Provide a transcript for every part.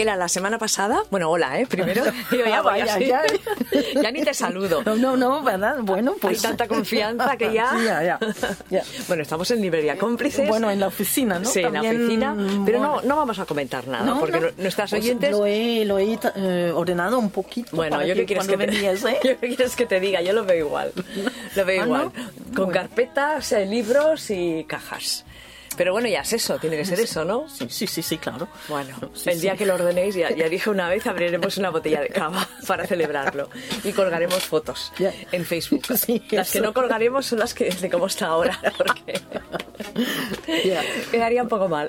Gela, la semana pasada, bueno, hola, ¿eh? Primero, yo Ah, ya, voy vaya, así. ya. Ya ni te saludo. No, no, no, ¿verdad? Bueno, pues... Hay tanta confianza que ya... Sí, ya, ya, ya. Bueno, estamos en librería cómplices. Bueno, en la oficina, ¿no? Sí, en la También, oficina. Pero no, bueno. no vamos a comentar nada, No, porque no. nuestras Pues oyentes... lo he, lo he eh, ordenado un poquito. Bueno, yo que qué quieres que te... venías, ¿eh? yo qué quieres que te diga, yo lo veo igual. Lo veo Ah, igual. ¿no? Con Bueno. carpetas, eh, libros y cajas. Pero bueno, ya es eso, tiene que ser eso, ¿no? Sí, sí, sí, sí, claro. Bueno, Sí, el día sí. que lo ordenéis, ya, ya dije una vez, abriremos una botella de cava para celebrarlo y colgaremos fotos Ya. en Facebook. Las que no colgaremos son las que de cómo está ahora, porque Ya. quedaría un poco mal.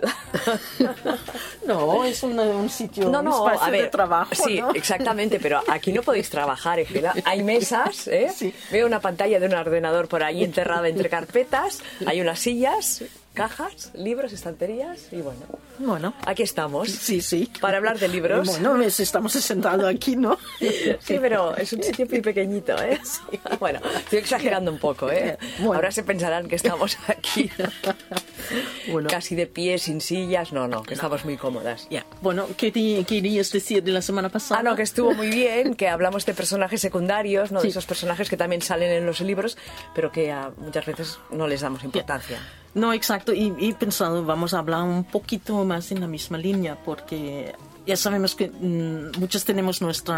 No, es un, un sitio, No, un no, espacio a ver, de trabajo, sí, ¿no? exactamente, pero aquí no podéis trabajar, Ejela. Hay mesas, ¿eh? Veo una pantalla de un ordenador por ahí enterrada entre carpetas, hay unas sillas, cajas, libros, estanterías y bueno, Bueno, aquí estamos. sí, sí. Para hablar de libros. Bueno, estamos sentados aquí, ¿no? Sí, pero es un sitio muy pequeñito, ¿eh? Bueno, estoy exagerando un poco, ¿eh? Bueno. Ahora se pensarán que estamos aquí Bueno. casi de pie, sin sillas. No, no, que estamos muy cómodas. Ya. Bueno, ¿qué te querías decir de la semana pasada? Ah, no, que estuvo muy bien, que hablamos de personajes secundarios, ¿no? De Sí. esos personajes que también salen en los libros, pero que a muchas veces no les damos importancia. No, exacto. Y y pensado, vamos a hablar un poquito más en la misma línea, porque ya sabemos que mm, muchos tenemos nuestro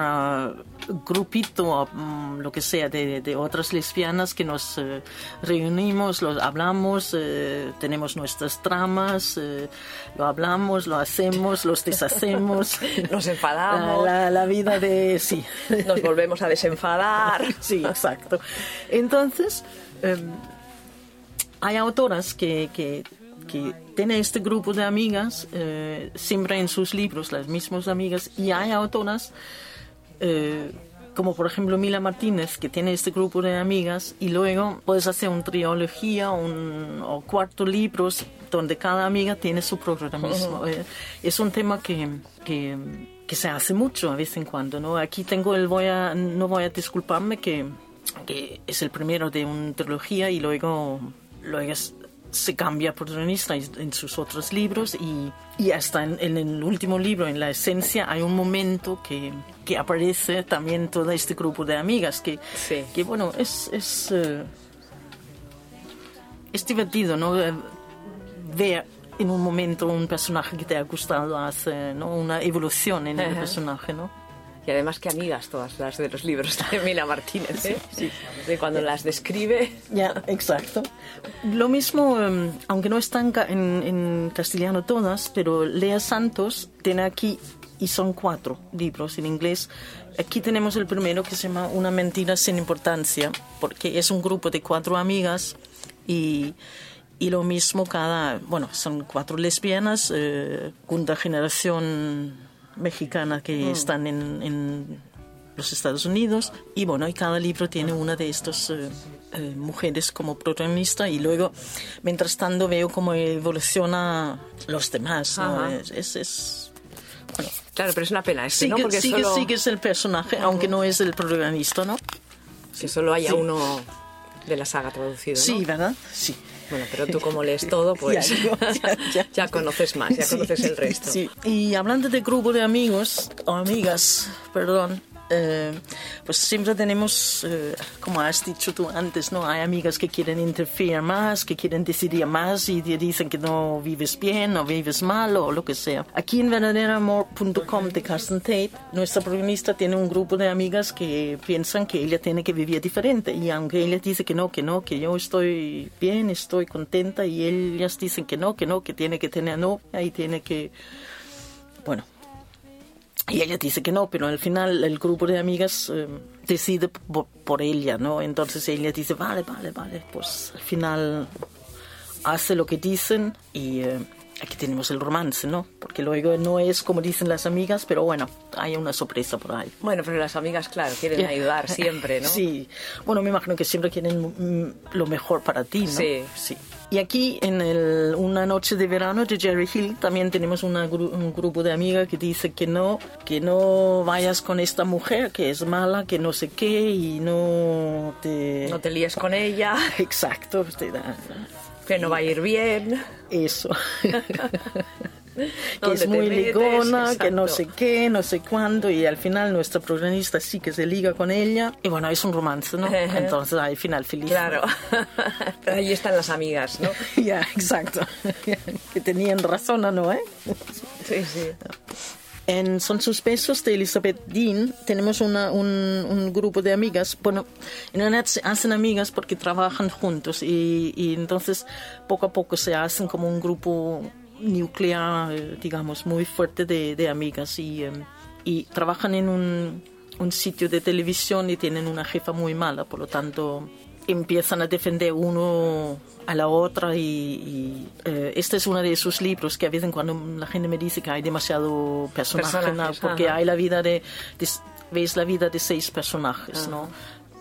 grupito, mm, lo que sea, de, de otras lesbianas que nos eh, reunimos, los hablamos, eh, tenemos nuestras tramas, eh, lo hablamos, lo hacemos, los deshacemos. Nos enfadamos. La, la- la vida de... Sí. Nos volvemos a desenfadar. Sí, exacto. Entonces, em, hay autoras que, que, que tienen este grupo de amigas, eh, siempre en sus libros, las mismas amigas, y hay autoras, eh, como por ejemplo Mila Martínez, que tiene este grupo de amigas, y luego puedes hacer una trilogía un, o cuatro libros donde cada amiga tiene su protagonismo. Eh, es un tema que... que que se hace mucho a vez en cuando, ¿no? Aquí tengo el voy a, no voy a disculparme que, que es el primero de una trilogía y luego, luego es- se cambia protagonista en, sus otros libros y, y hasta en, en el último libro, en la esencia, hay un momento que, que aparece también todo este grupo de amigas que, Sí. que bueno, es, es, eh, es divertido, ¿no? Eh, Ver en un momento un personaje que te ha gustado hace, ¿no? Una evolución en el personaje, ¿no? Y además que amigas todas las de los libros de Mila Martínez, ¿eh? De cuando las describe. Ya, exacto. Lo mismo, em, aunque no están en, en castellano todas, pero Lea Santos tiene aquí, y son cuatro libros en inglés. Aquí tenemos el primero que se llama Una mentira sin importancia, porque es un grupo de cuatro amigas y, y lo mismo cada, bueno, son cuatro lesbianas, eh, generación mexicana que están en, en los Estados Unidos y bueno y cada libro tiene una de estas eh, eh, mujeres como protagonista y luego mientras tanto veo cómo evoluciona los demás ¿no? Es, es, es- bueno Claro, pero es una pena este, ¿no? sigue, Porque sigue, solo, sigue es el personaje aunque no es el protagonista ¿no? que solo haya Sí. uno de la saga traducido, ¿no? sí verdad sí Bueno, pero tú como lees todo, pues Ya, yo- ya, ya. ya conoces más, ya Sí, conoces el resto. sí. Y hablando de grupo de amigos, o amigas, perdón, eh, pues siempre tenemos, eh, como has dicho tú antes, ¿no? Hay amigas que quieren interferir más, que quieren decidir más y te dicen que no vives bien o vives mal o lo que sea. Aquí en verdaderaamor.com de Carsten Tate, nuestra protagonista tiene un grupo de amigas que piensan que ella tiene que vivir diferente y aunque ella dice que no, que no, que yo estoy bien, estoy contenta y ellas dicen que no, que no, que tiene que tener no, y tiene que, bueno, y ella dice que no, pero al final el grupo de amigas eh, decide por, por ella, ¿no? Entonces ella dice, vale, vale, vale, pues al final hace lo que dicen y eh, aquí tenemos el romance, ¿no? Porque luego no es como dicen las amigas, pero bueno, hay una sorpresa por ahí. Bueno, pero las amigas, claro, quieren ayudar siempre, ¿no? Sí, bueno, me imagino que siempre quieren mm, lo mejor para ti, ¿no? Sí. sí. Y aquí en el Una noche de verano de Jerry Hill también tenemos una gru- un grupo de amigas que dice que no, que no vayas con esta mujer que es mala, que no sé qué y no te... No te líes con ella, Exacto, te da- que no va a ir bien. eso. que ¿Dónde es muy metes? ligona, que no sé qué, no sé cuándo, y al final nuestra protagonista sí que se liga con ella, y bueno, es un romance, ¿no? Entonces hay final feliz. Claro. Pero ahí están las amigas, ¿no? Ya, exacto. que tenían razón, ¿o ¿no? ¿eh? Sí, sí. En Son Suspensos de Elizabeth Dean tenemos una- un, un grupo de amigas. Bueno, en realidad se hacen amigas porque trabajan juntos y, y entonces poco a poco se hacen como un grupo nuclear, eh, digamos, muy fuerte de, de amigas y, em, y trabajan en un, un sitio de televisión y tienen una jefa muy mala, por lo tanto empiezan a defender uno a la otra y, y, eh, este es uno de esos libros que a veces cuando la gente me dice que hay demasiado personaje, Personajes, ¿no? porque ajá. hay la vida de, de- ves la vida de seis personajes, ¿no?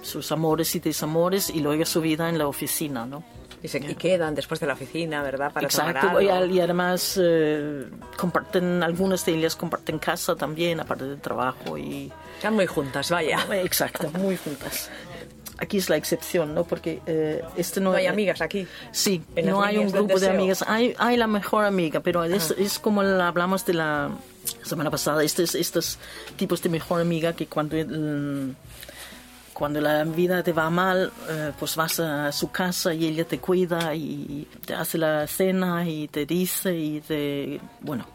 Sus amores y desamores y luego su vida en la oficina, ¿no? Y, se, y quedan después de la oficina, ¿verdad? Para tomar Exacto, y, algo. al- y además eh, comparten, algunas de ellas comparten casa también, aparte del trabajo y... Están muy juntas, vaya. Exacto, muy juntas. Aquí es la excepción, ¿no? Porque eh, este no, No hay amigas aquí. Sí, no hay un grupo de amigas. Hay, hay la mejor amiga, pero es, es como la- hablamos de la semana pasada, estos, estos tipos de mejor amiga que cuando, el- cuando la vida te va mal, eh, pues vas a su casa y ella te cuida y te hace la cena y te dice y te, bueno,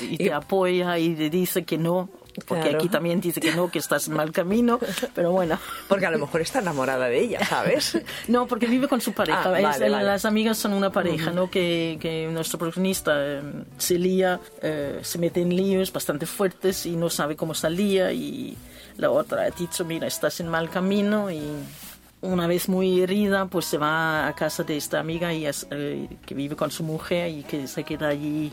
y te apoya y te dice que no. Porque Claro. aquí también dice que no, que estás en mal camino, pero bueno. Porque a lo mejor está enamorada de ella, ¿sabes? No, porque vive con su pareja. Ah, Es- vale, vale. Las amigas son una pareja, ¿no? Que, que nuestro protagonista eh, se lía, eh, se mete en líos bastante fuertes y no sabe cómo salir y la otra ha dicho, mira, estás en mal camino y una vez muy herida, pues se va a casa de esta amiga y es, eh, que vive con su mujer y que se queda allí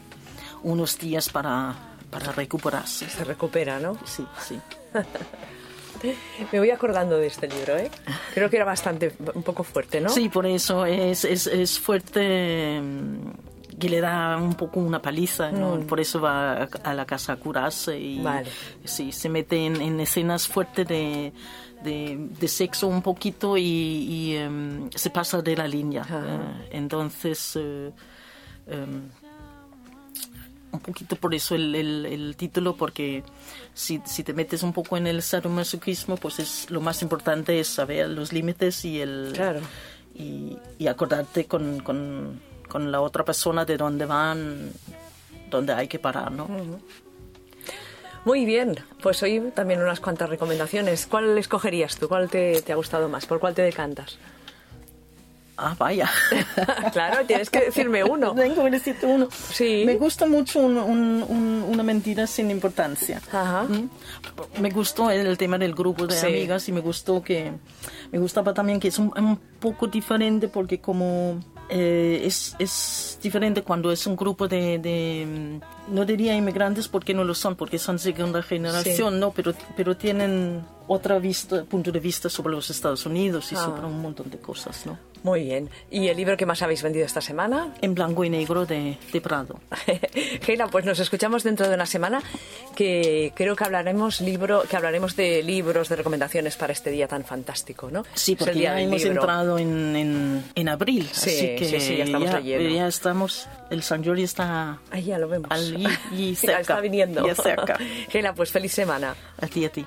unos días para, para recuperarse. Se recupera, ¿no? Sí, sí. Me voy acordando de este libro, ¿eh? Creo que era bastante, un poco fuerte, ¿no? Sí, por eso es, es, es fuerte mm, que le da un poco una paliza, ¿no? Por eso va a, la casa a curarse y Vale. sí, se mete en, en escenas fuertes de, de, de sexo un poquito y, y, em, se pasa de la línea. Eh, entonces, eh, em, un poquito por eso el, el, el título, porque si, si te metes un poco en el sadomasoquismo, pues es lo más importante es saber los límites y el Claro. y, y acordarte con, con, con la otra persona de dónde van, dónde hay que parar, ¿no? Muy bien, pues hoy también unas cuantas recomendaciones. ¿Cuál escogerías tú? ¿Cuál te, te ha gustado más? ¿Por cuál te decantas? Ah, vaya. claro, tienes que decirme uno. Tengo que decirte uno. Sí. Me gusta mucho un- un- un- una mentira sin importancia. Ajá. ¿Mm? Me gustó el, tema del grupo de Sí. amigas y me gustó que me gustaba también que es un, un poco diferente porque como eh, es, es diferente cuando es un grupo de, de, mm, no diría inmigrantes porque no lo son porque son segunda generación no pero pero tienen otra vista punto de vista sobre los Estados Unidos y Ah. sobre un montón de cosas no Muy bien. ¿Y el libro que más habéis vendido esta semana? en blanco y negro de, de Prado Geila, pues nos escuchamos dentro de una semana que creo que hablaremos libro, que hablaremos de libros, de recomendaciones para este día tan fantástico, ¿no? Sí, porque día ya hemos libro. entrado en, en, en abril, Sí, así que sí, sí, ya estamos leyendo. ya estamos, el San Jordi está Ahí ya lo vemos. Al- y- y Ya cerca, está viniendo. ya cerca. Geila, pues feliz semana. a ti, a ti.